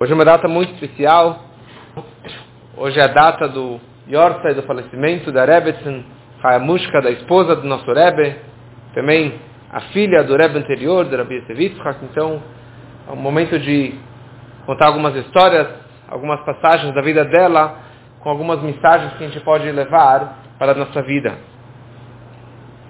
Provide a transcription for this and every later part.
Hoje é uma data muito especial. Hoje é a data do Yortzai, do falecimento da Rebbetzin Hayamushka, da esposa do nosso Rebbe, também a filha do Rebbe anterior, do Rabbi Sevitzchak. Então, é um momento de contar algumas histórias, algumas passagens da vida dela, com algumas mensagens que a gente pode levar para a nossa vida.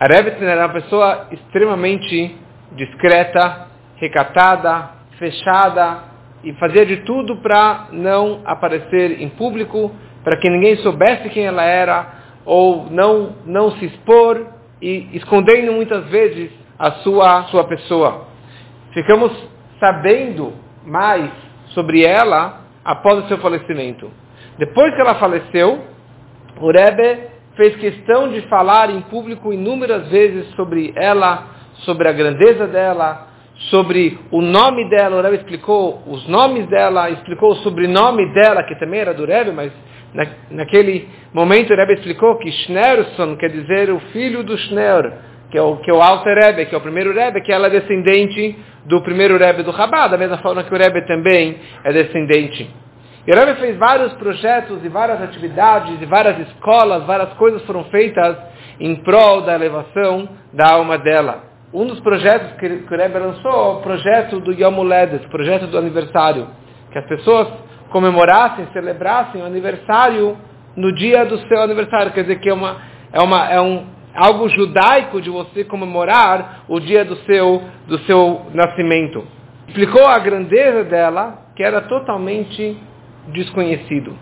A Rebbetzin era uma pessoa extremamente discreta, recatada, fechada, e fazia de tudo para não aparecer em público, para que ninguém soubesse quem ela era, ou não, não se expor, e escondendo muitas vezes a sua, sua pessoa. Ficamos sabendo mais sobre ela após o seu falecimento. Depois que ela faleceu, o Rebbe fez questão de falar em público inúmeras vezes sobre ela, sobre a grandeza dela, sobre o nome dela, o Rebbe explicou os nomes dela, explicou o sobrenome dela, que também era do Rebbe, mas na, naquele momento o Rebbe explicou que Schneerson quer dizer o filho do Schneer, que é o, que é o Alter Rebbe, que é o primeiro Rebbe, que ela é descendente do primeiro Rebbe do Rabat, da mesma forma que o Rebbe também é descendente. E o Rebbe fez vários projetos e várias atividades e várias escolas, várias coisas foram feitas em prol da elevação da alma dela. Um dos projetos que, o Rebbe lançou é o projeto do Yom Uledet, projeto do aniversário. Que as pessoas comemorassem, celebrassem o aniversário no dia do seu aniversário. Quer dizer que é, uma, é, uma, é um, algo judaico de você comemorar o dia do seu, do seu nascimento. Explicou a grandeza dela, que era totalmente desconhecido.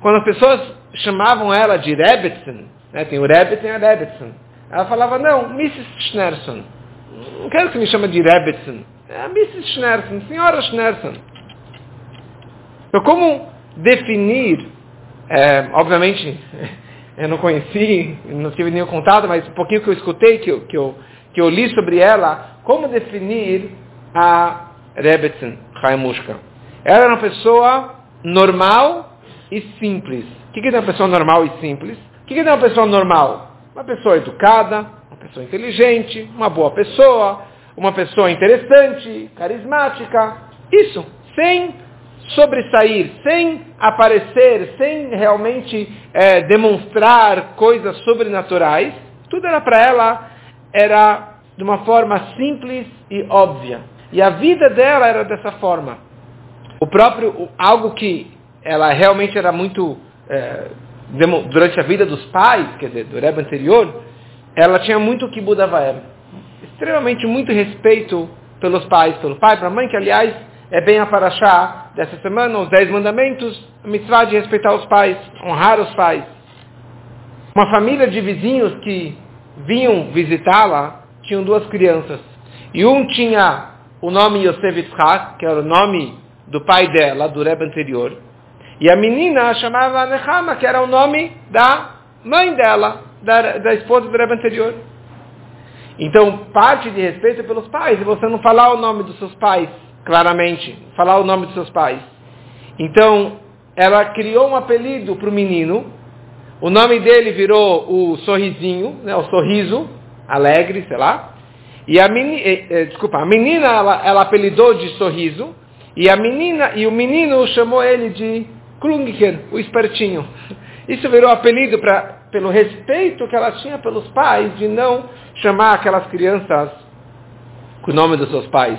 Quando as pessoas chamavam ela de Rebbetzin, né, tem o Rebbe tem a Rebbetzin, ela falava, não, Mrs. Schnerson. Não quero que me chame de Rebbetzin. É Mrs. Schnerson, senhora Schnerson. Então, como definir, é, obviamente, eu não conheci, não tive nenhum contato, mas um pouquinho que eu escutei, que eu, que eu, que eu li sobre ela, como definir a Rebbetzin Haimushka. Ela era uma pessoa normal e simples. O que é uma pessoa normal e simples? O que é uma pessoa normal? Uma pessoa educada, uma pessoa inteligente, uma boa pessoa, uma pessoa interessante, carismática. Isso, sem sobressair, sem aparecer, sem realmente é, demonstrar coisas sobrenaturais. Tudo era para ela, era de uma forma simples e óbvia. E a vida dela era dessa forma. O próprio, algo que ela realmente era muito é, durante a vida dos pais, quer dizer, do Rebbe anterior, ela tinha muito kibbud avaem. Extremamente muito respeito pelos pais, pelo pai, pela mãe, que aliás é bem a paraxá dessa semana, os dez mandamentos, a mitzvah de respeitar os pais, honrar os pais. Uma família de vizinhos que vinham visitá-la, tinham duas crianças. E um tinha o nome Yosef Yitzhak, que era o nome do pai dela, do Rebbe anterior, e a menina chamava Nehama, que era o nome da mãe dela, da, da esposa do Rebbe anterior. Então, parte de respeito pelos pais, e você não falar o nome dos seus pais, claramente, falar o nome dos seus pais. Então, ela criou um apelido para o menino, o nome dele virou o sorrisinho, né, o sorriso, alegre, sei lá. E a menina, eh, eh, desculpa, a menina ela, ela apelidou de sorriso, e a menina e o menino chamou ele de Klungiken, o espertinho. Isso virou apelido pra, pelo respeito que ela tinha pelos pais de não chamar aquelas crianças com o nome dos seus pais.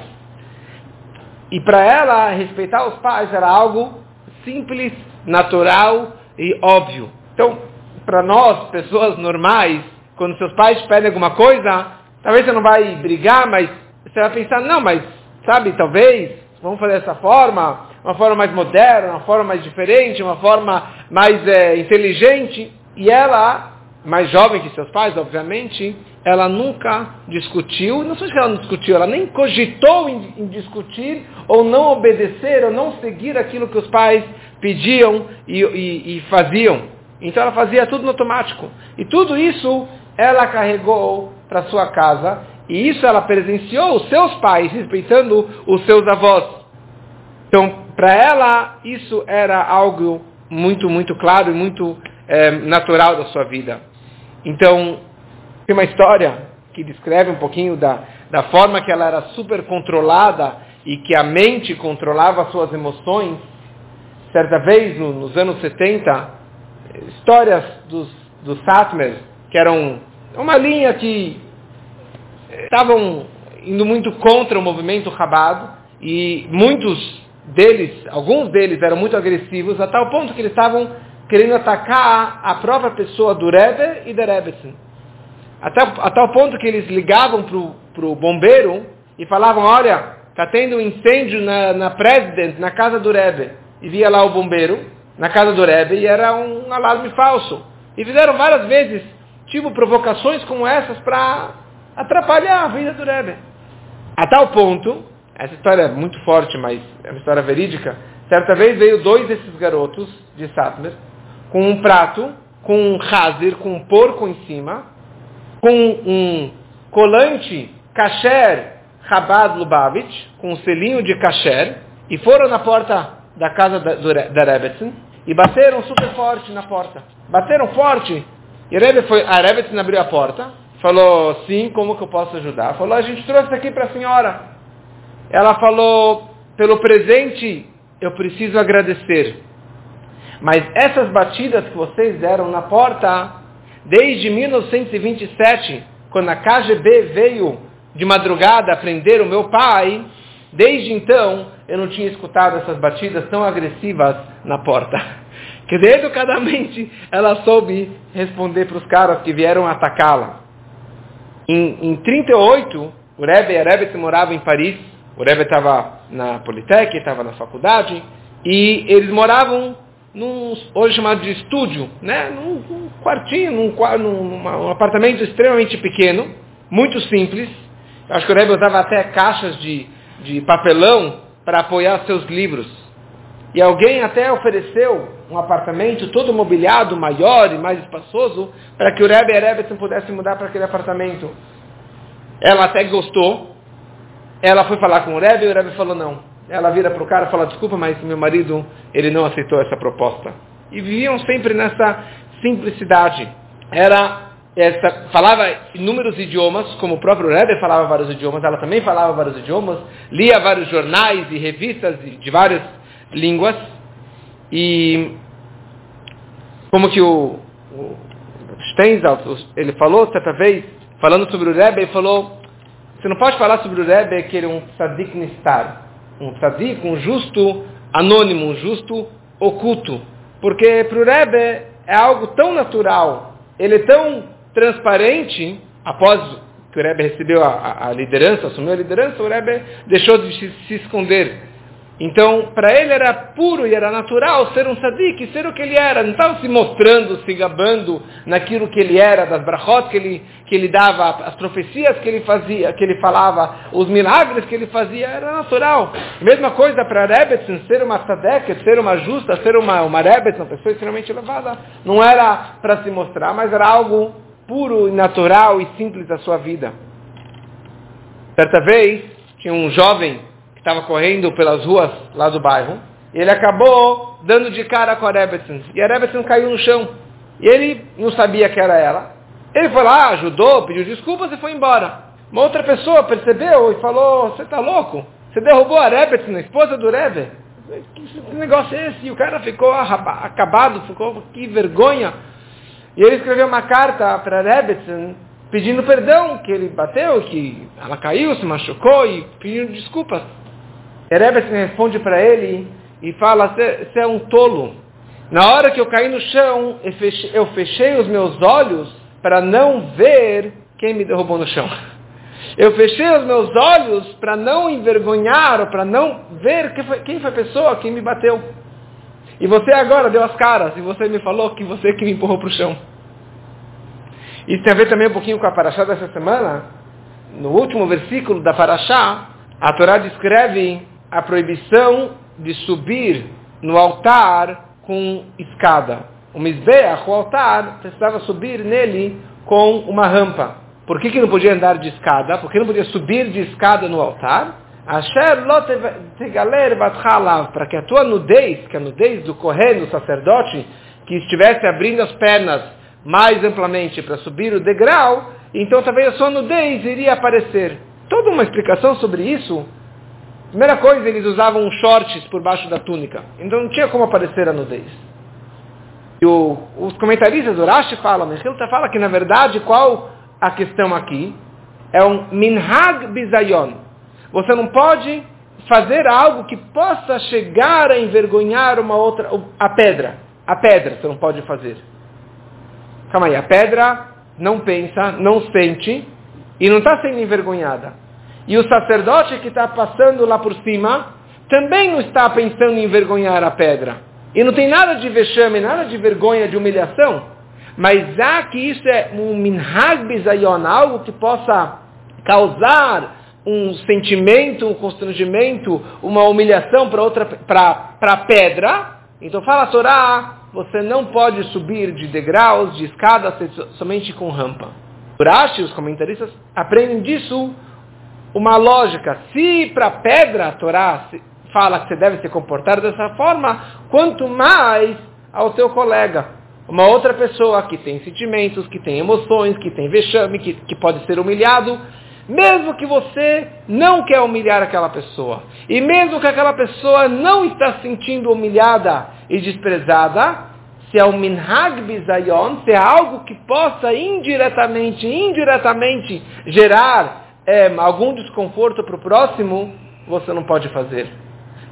E para ela, respeitar os pais era algo simples, natural e óbvio. Então, para nós, pessoas normais, quando seus pais pedem alguma coisa, talvez você não vai brigar, mas você vai pensar, não, mas, sabe, talvez, vamos fazer dessa forma, uma forma mais moderna, uma forma mais diferente, uma forma mais é, inteligente. E ela, mais jovem que seus pais, obviamente, ela nunca discutiu, não só que ela não discutiu, ela nem cogitou em, em, discutir ou não obedecer ou não seguir aquilo que os pais pediam e, e, e faziam. Então ela fazia tudo no automático. E tudo isso ela carregou para sua casa e isso ela presenciou os seus pais, respeitando os seus avós. Então, para ela, isso era algo muito, muito claro e muito é, natural da sua vida. Então, tem uma história que descreve um pouquinho da, da forma que ela era super controlada e que a mente controlava suas emoções, certa vez, no, nos anos 70, histórias dos, dos Satmers, que eram uma linha que estavam indo muito contra o movimento Rabado, e muitos deles, alguns deles eram muito agressivos, a tal ponto que eles estavam querendo atacar a própria pessoa do Rebbe e da Rebbetzin. Até, a tal ponto que eles ligavam para o bombeiro e falavam, olha, está tendo um incêndio na, na President, na casa do Rebbe. E via lá o bombeiro, na casa do Rebbe, e era um alarme falso. E fizeram várias vezes, tipo, provocações como essas para atrapalhar a vida do Rebbe. A tal ponto, essa história é muito forte, mas é uma história verídica, certa vez veio dois desses garotos de Satmer, com um prato, com um hazir, com um porco em cima, com um colante kasher Chabad Lubavitch, com um selinho de kasher, e foram na porta da casa da, da Rebbetzin, e bateram super forte na porta. Bateram forte. E a Rebbe foi, a Rebbetzin abriu a porta, falou, sim, como que eu posso ajudar? Falou, a gente trouxe aqui para a senhora. Ela falou, pelo presente eu preciso agradecer. Mas essas batidas que vocês deram na porta, desde 1927, quando a KGB veio de madrugada prender o meu pai, desde então eu não tinha escutado essas batidas tão agressivas na porta. Que educadamente ela soube responder para os caras que vieram atacá-la. Em, em 38, o Rebbe a Rebbe moravam em Paris. O Rebbe estava na Politec, estava na faculdade. E eles moravam num, hoje chamado de estúdio, né? num, num quartinho, num, num, apartamento extremamente pequeno, muito simples. Acho que o Rebbe usava até caixas de, de papelão para apoiar seus livros. E alguém até ofereceu um apartamento todo mobiliado, maior e mais espaçoso, para que o Rebbe e a Rebbe pudessem mudar para aquele apartamento. Ela até gostou. Ela foi falar com o Rebbe e o Rebbe falou não. Ela vira para o cara e fala, desculpa, mas meu marido, ele não aceitou essa proposta. E viviam sempre nessa simplicidade. Era essa, falava inúmeros idiomas, como o próprio Rebbe falava vários idiomas, ela também falava vários idiomas, lia vários jornais e revistas de várias línguas. E como que o, o ele falou certa vez, falando sobre o Rebbe, ele falou, você não pode falar sobre o Rebbe que ele é um tzadik nistar um tzadik, um justo anônimo, um justo oculto. Porque para o Rebbe é algo tão natural, ele é tão transparente, após que o Rebbe recebeu a, a liderança, assumiu a liderança, o Rebbe deixou de se, se esconder. Então, para ele era puro e era natural ser um sadiq, ser o que ele era. Não estava se mostrando, se gabando naquilo que ele era, das brachot que ele, que ele dava, as profecias que ele fazia, que ele falava, os milagres que ele fazia, era natural. Mesma coisa para Rebbetzin, ser uma tzadek, ser uma justa, ser uma, uma Rebbetzin, uma pessoa extremamente elevada. Não era para se mostrar, mas era algo puro e natural e simples da sua vida. Certa vez, tinha um jovem estava correndo pelas ruas lá do bairro, e ele acabou dando de cara com a Rebbetzin. E a Rebbetzin caiu no chão. E ele não sabia que era ela. Ele foi lá, ajudou, pediu desculpas e foi embora. Uma outra pessoa percebeu e falou, você está louco? Você derrubou a Rebbetzin, a esposa do Rebbe? Que negócio é esse? E o cara ficou acabado, ficou, que vergonha. E ele escreveu uma carta para a Rebbetzin pedindo perdão, que ele bateu, que ela caiu, se machucou e pedindo desculpas. Erebes responde para ele e fala, você é um tolo. Na hora que eu caí no chão, eu fechei, eu fechei os meus olhos para não ver quem me derrubou no chão. Eu fechei os meus olhos para não envergonhar ou para não ver quem foi, quem foi a pessoa que me bateu. E você agora deu as caras e você me falou que você que me empurrou para o chão. Isso tem a ver também um pouquinho com a Paraxá dessa semana. No último versículo da Paraxá, a Torá descreve a proibição de subir no altar com escada. O Mizbeach, o altar, precisava subir nele com uma rampa. Por que, que não podia andar de escada? Por que não podia subir de escada no altar? Para que a tua nudez, que a nudez do correr do sacerdote, que estivesse abrindo as pernas mais amplamente para subir o degrau, então talvez a sua nudez iria aparecer. Toda uma explicação sobre isso Primeira coisa, eles usavam shorts por baixo da túnica. Então não tinha como aparecer a nudez. E o, os comentaristas do Rashi falam, Mechilta fala que na verdade qual a questão aqui? É um minhag bizayon. Você não pode fazer algo que possa chegar a envergonhar uma outra, a pedra. A pedra você não pode fazer. Calma aí, a pedra não pensa, não sente e não está sendo envergonhada. E o sacerdote que está passando lá por cima também não está pensando em envergonhar a pedra. E não tem nada de vexame, nada de vergonha, de humilhação. Mas há que isso é um minhag algo que possa causar um sentimento, um constrangimento, uma humilhação para outra para a pedra. Então fala a Torá, você não pode subir de degraus, de escadas, somente com rampa. Urashi, os comentaristas, aprendem disso uma lógica. Se para pedra a Torá fala que você deve se comportar dessa forma, quanto mais ao seu colega. Uma outra pessoa que tem sentimentos, que tem emoções, que tem vexame, que, que pode ser humilhado, mesmo que você não quer humilhar aquela pessoa, e mesmo que aquela pessoa não está se sentindo humilhada e desprezada, se é um minhag bizayon, se é algo que possa indiretamente, indiretamente gerar é, algum desconforto para o próximo, você não pode fazer.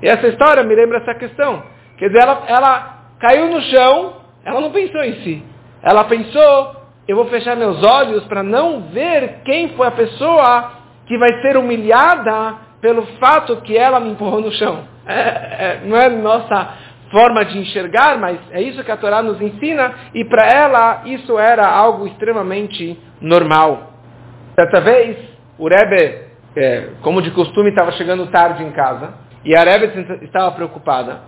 E essa história me lembra essa questão. Quer dizer, ela, ela caiu no chão, ela não pensou em si. Ela pensou eu vou fechar meus olhos para não ver quem foi a pessoa que vai ser humilhada pelo fato que ela me empurrou no chão. É, é, não é nossa forma de enxergar, mas é isso que a Torá nos ensina, e para ela isso era algo extremamente normal. Certa vez, o Rebbe, é, como de costume, estava chegando tarde em casa, e a Rebbe estava preocupada.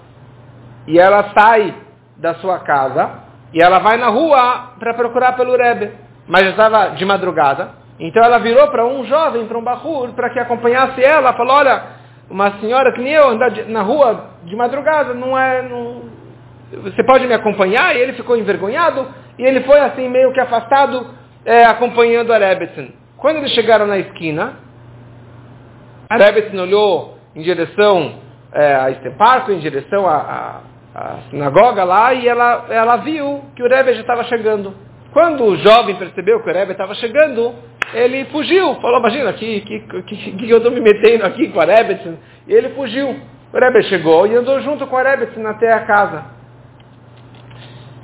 E ela sai da sua casa e ela vai na rua para procurar pelo Rebbe. Mas já estava de madrugada. Então ela virou para um jovem, para um barrur, para que acompanhasse ela. Falou, olha, uma senhora que nem eu andar na rua de madrugada, não é... Não... Você pode me acompanhar? E ele ficou envergonhado. E ele foi assim, meio que afastado, é, acompanhando a Rebbetzin. Quando eles chegaram na esquina, a Rebbetzin olhou em direção é, a este parque, em direção a sinagoga lá e ela, ela viu que o Rebbe já estava chegando. Quando o jovem percebeu que o Rebbe estava chegando, ele fugiu. Falou, imagina, que, que, que, que eu estou me metendo aqui com a Rebbe? E ele fugiu. O Rebbe chegou e andou junto com a Rebbe até a casa.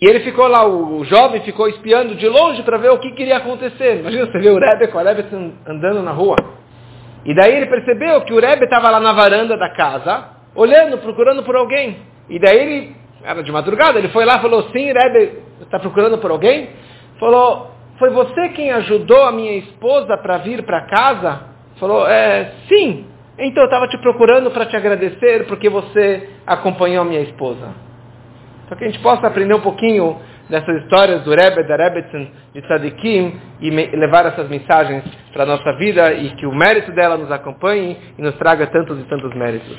E ele ficou lá, o, jovem ficou espiando de longe para ver o que queria acontecer. Imagina você ver o Rebbe com a Rebbe andando na rua. E daí ele percebeu que o Rebbe estava lá na varanda da casa, olhando, procurando por alguém. E daí ele, era de madrugada, ele foi lá e falou, sim, Rebbe, está procurando por alguém? Falou, foi você quem ajudou a minha esposa para vir para casa? Falou, é, sim. Então eu estava te procurando para te agradecer porque você acompanhou a minha esposa. Para que a gente possa aprender um pouquinho dessas histórias do Rebbe, da Rebbetzin, de Tzadikim, e levar essas mensagens para a nossa vida e que o mérito dela nos acompanhe e nos traga tantos e tantos méritos.